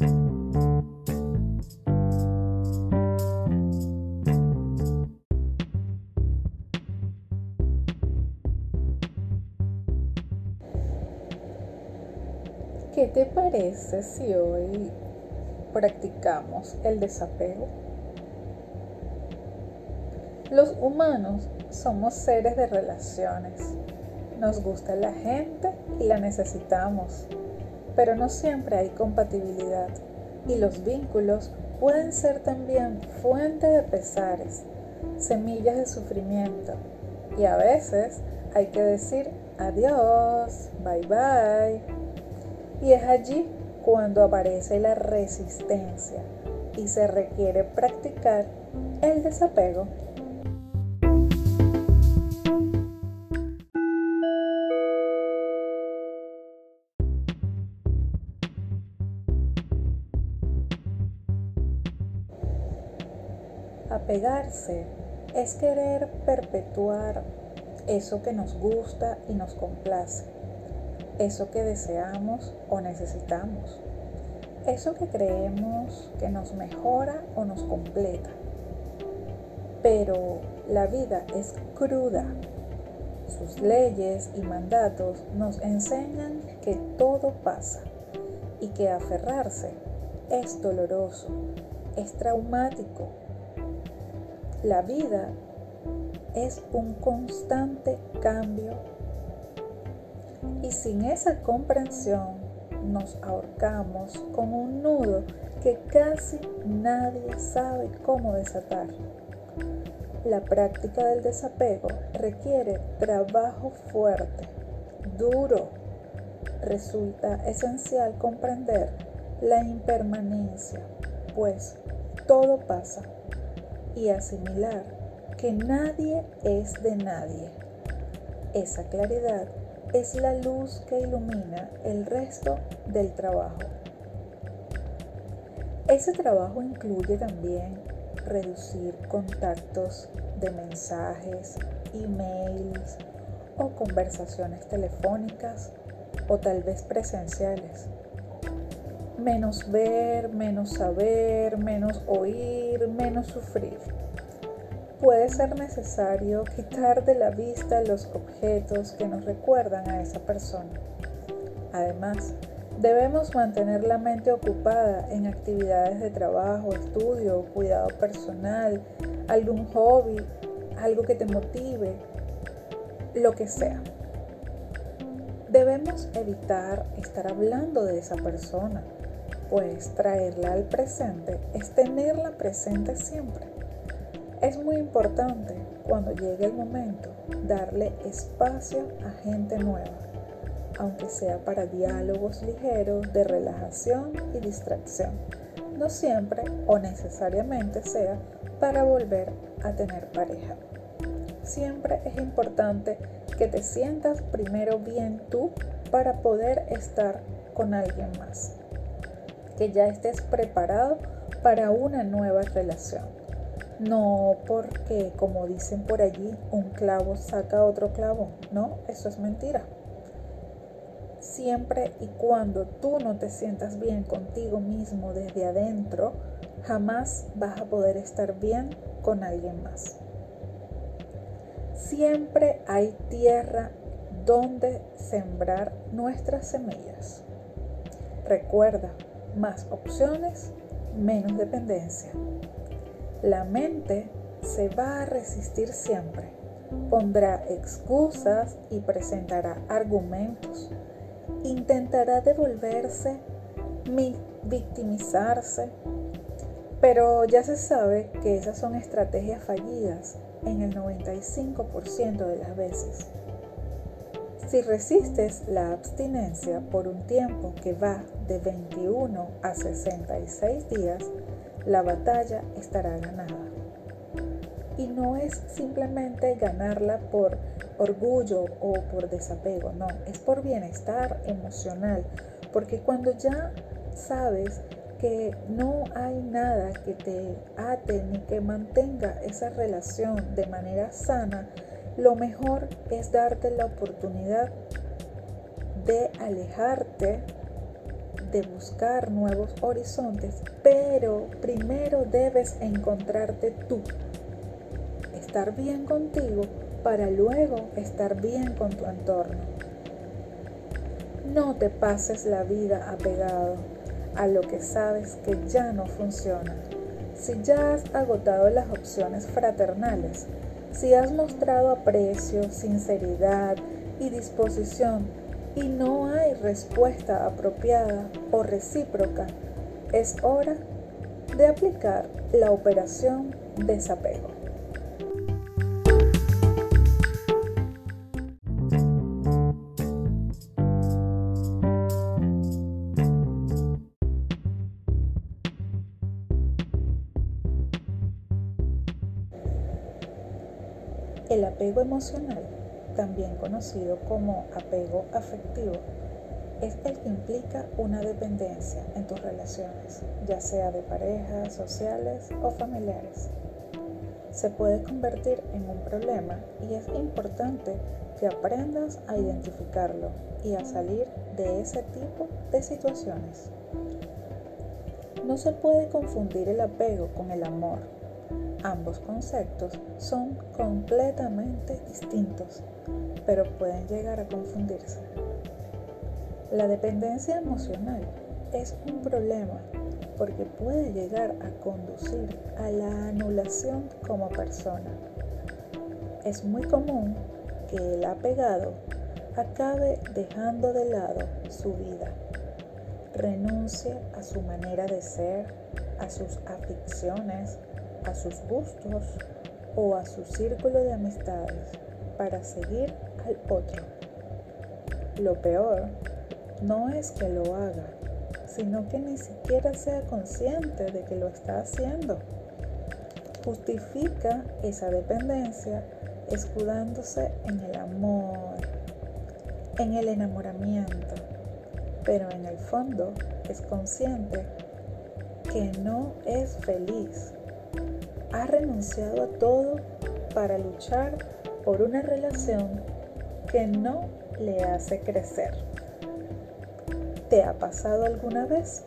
¿Qué te parece si hoy practicamos el desapego? Los humanos somos seres de relaciones. Nos gusta la gente y la necesitamos, pero no siempre hay compatibilidad y los vínculos pueden ser también fuente de pesares, semillas de sufrimiento y a veces hay que decir adiós, bye bye. Y es allí cuando aparece la resistencia y se requiere practicar el desapego. Apegarse es querer perpetuar eso que nos gusta y nos complace eso que deseamos o necesitamos, eso que creemos que nos mejora o nos completa. Pero la vida es cruda. Sus leyes y mandatos nos enseñan que todo pasa y que aferrarse es doloroso, es traumático. La vida es un constante cambio y sin esa comprensión nos ahorcamos con un nudo que casi nadie sabe cómo desatar. La práctica del desapego requiere trabajo fuerte, duro. Resulta esencial comprender la impermanencia, pues todo pasa, y asimilar que nadie es de nadie. Esa claridad es la luz que ilumina el resto del trabajo. Ese trabajo incluye también reducir contactos de mensajes, emails o conversaciones telefónicas o tal vez presenciales. Menos ver, menos saber, menos oír, menos sufrir puede ser necesario quitar de la vista los objetos que nos recuerdan a esa persona. Además, debemos mantener la mente ocupada en actividades de trabajo, estudio, cuidado personal, algún hobby, algo que te motive, lo que sea. Debemos evitar estar hablando de esa persona, pues traerla al presente es tenerla presente siempre. Es muy importante cuando llegue el momento darle espacio a gente nueva, aunque sea para diálogos ligeros de relajación y distracción. No siempre o necesariamente sea para volver a tener pareja. Siempre es importante que te sientas primero bien tú para poder estar con alguien más. Que ya estés preparado para una nueva relación no porque, como dicen por allí, un clavo saca otro clavo. No, eso es mentira. Siempre y cuando tú no te sientas bien contigo mismo desde adentro, jamás vas a poder estar bien con alguien más. Siempre hay tierra donde sembrar nuestras semillas. Recuerda, más opciones, menos dependencia. La mente se va a resistir siempre, pondrá excusas y presentará argumentos, intentará devolverse, victimizarse, pero ya se sabe que esas son estrategias fallidas en el 95% de las veces. Si resistes la abstinencia por un tiempo que va de 21 a 66 días, la batalla estará ganada. Y no es simplemente ganarla por orgullo o por desapego, no, es por bienestar emocional, porque cuando ya sabes que no hay nada que te ate ni que mantenga esa relación de manera sana, lo mejor es darte la oportunidad de alejarte de buscar nuevos horizontes, pero primero debes encontrarte tú. Estar bien contigo para luego estar bien con tu entorno. No te pases la vida apegado a lo que sabes que ya no funciona. Si ya has agotado las opciones fraternales, si has mostrado aprecio, sinceridad y disposición y no hay respuesta apropiada o recíproca, es hora de aplicar la operación desapego. Apego emocional, también conocido como apego afectivo, es el que implica una dependencia en tus relaciones, ya sea de parejas, sociales o familiares. Se puede convertir en un problema y es importante que aprendas a identificarlo y a salir de ese tipo de situaciones. No se puede confundir el apego con el amor, Ambos conceptos son completamente distintos, pero pueden llegar a confundirse. La dependencia emocional es un problema porque puede llegar a conducir a la anulación como persona. Es muy común que el apegado acabe dejando de lado su vida, renuncie a su manera de ser, a sus aficiones, a sus gustos o a su círculo de amistades para seguir al otro. Lo peor no es que lo haga, sino que ni siquiera sea consciente de que lo está haciendo. Justifica esa dependencia escudándose en el amor, en el enamoramiento, pero en el fondo es consciente que no es feliz ha renunciado a todo para luchar por una relación que no le hace crecer. ¿Te ha pasado alguna vez?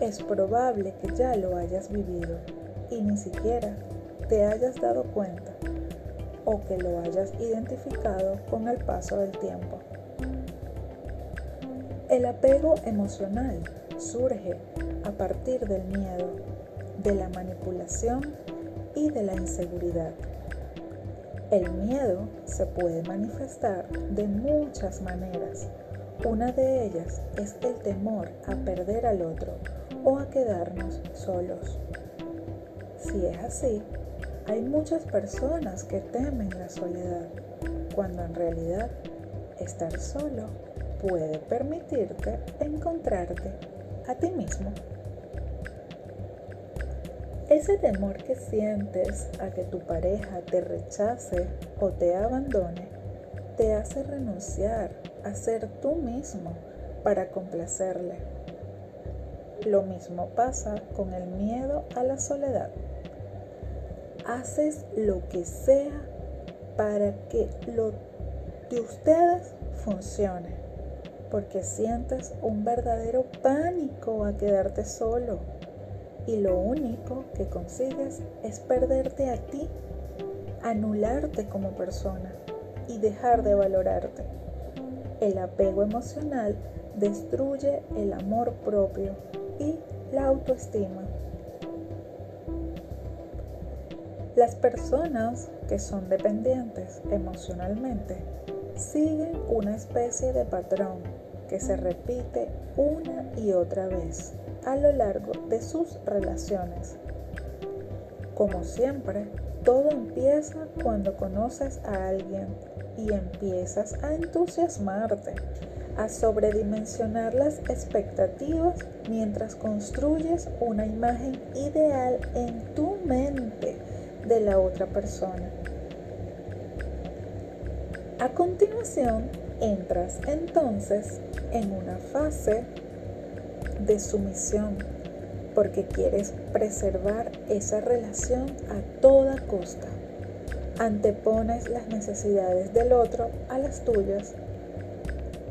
Es probable que ya lo hayas vivido y ni siquiera te hayas dado cuenta o que lo hayas identificado con el paso del tiempo. El apego emocional surge a partir del miedo de la manipulación y de la inseguridad. El miedo se puede manifestar de muchas maneras. Una de ellas es el temor a perder al otro o a quedarnos solos. Si es así, hay muchas personas que temen la soledad, cuando en realidad estar solo puede permitirte encontrarte a ti mismo. Ese temor que sientes a que tu pareja te rechace o te abandone te hace renunciar a ser tú mismo para complacerle. Lo mismo pasa con el miedo a la soledad. Haces lo que sea para que lo de ustedes funcione, porque sientes un verdadero pánico a quedarte solo y lo único que consigues es perderte a ti, anularte como persona y dejar de valorarte. El apego emocional destruye el amor propio y la autoestima. Las personas que son dependientes emocionalmente siguen una especie de patrón que se repite una y otra vez a lo largo de sus relaciones. Como siempre, todo empieza cuando conoces a alguien y empiezas a entusiasmarte, a sobredimensionar las expectativas mientras construyes una imagen ideal en tu mente de la otra persona. A continuación, entras entonces en una fase de sumisión, porque quieres preservar esa relación a toda costa. Antepones las necesidades del otro a las tuyas.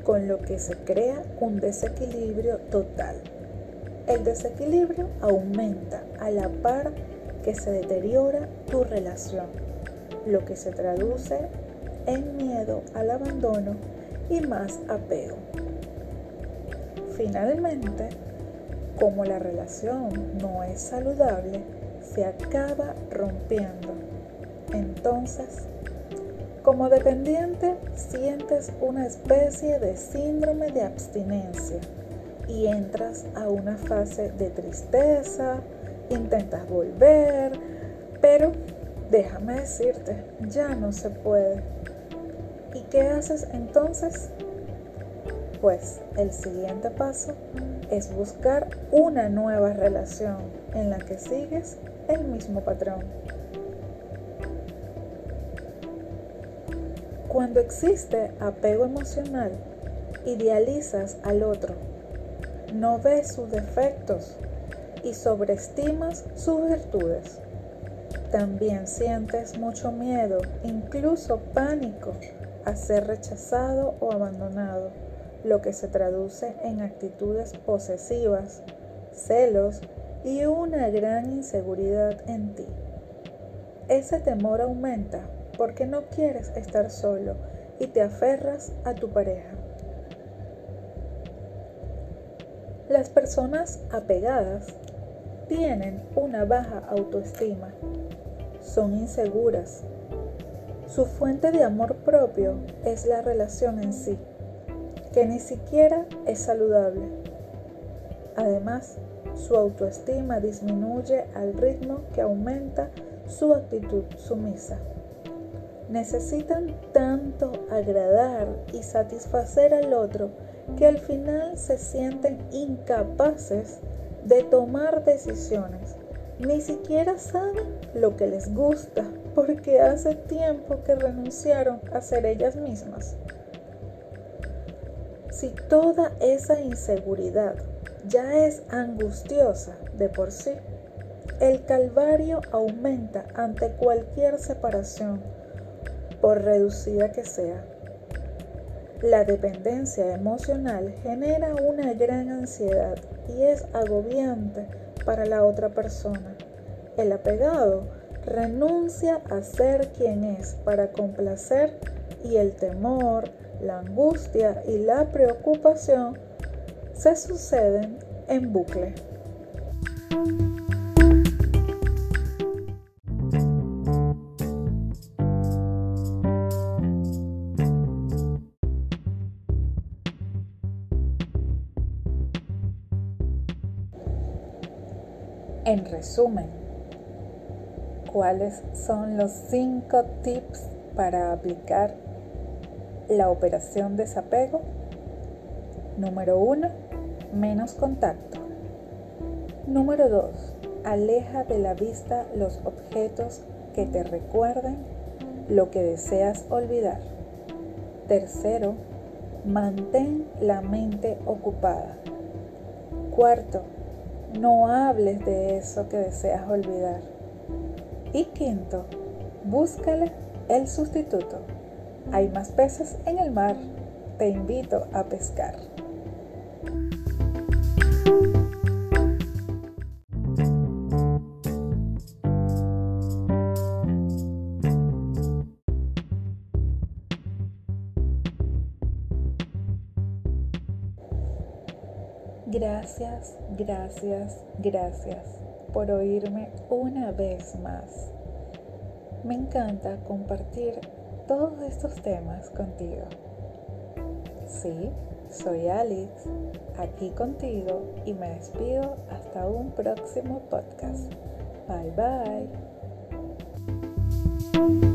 con lo que se crea un desequilibrio total. El desequilibrio aumenta a la par que se deteriora tu relación, lo que se traduce en miedo al abandono y más apego. Finalmente, como la relación no es saludable, se acaba rompiendo. Entonces, como dependiente, sientes una especie de síndrome de abstinencia y entras a una fase de tristeza, intentas volver, pero déjame decirte, ya no se puede. ¿Y qué haces entonces? Pues el siguiente paso es buscar una nueva relación en la que sigues el mismo patrón. Cuando existe apego emocional, idealizas al otro, no ves sus defectos y sobreestimas sus virtudes. También sientes mucho miedo, incluso pánico, a ser rechazado o abandonado lo que se traduce en actitudes posesivas, celos y una gran inseguridad en ti. Ese temor aumenta porque no quieres estar solo y te aferras a tu pareja. Las personas apegadas tienen una baja autoestima, son inseguras. Su fuente de amor propio es la relación en sí que ni siquiera es saludable. Además, su autoestima disminuye al ritmo que aumenta su actitud sumisa. Necesitan tanto agradar y satisfacer al otro que al final se sienten incapaces de tomar decisiones. Ni siquiera saben lo que les gusta porque hace tiempo que renunciaron a ser ellas mismas. Si toda esa inseguridad ya es angustiosa de por sí, el calvario aumenta ante cualquier separación, por reducida que sea. La dependencia emocional genera una gran ansiedad y es agobiante para la otra persona. El apegado renuncia a ser quien es para complacer y el temor, la angustia y la preocupación se suceden en bucle. En resumen, ¿cuáles son los cinco tips para aplicar la operación desapego. Número 1. Menos contacto. Número 2. Aleja de la vista los objetos que te recuerden lo que deseas olvidar. Tercero, mantén la mente ocupada. Cuarto, no hables de eso que deseas olvidar. Y quinto, búscale el sustituto. Hay más peces en el mar. Te invito a pescar. Gracias, gracias, gracias por oírme una vez más. Me encanta compartir todos estos temas contigo. Sí, soy Alex, aquí contigo y me despido hasta un próximo podcast. Bye bye.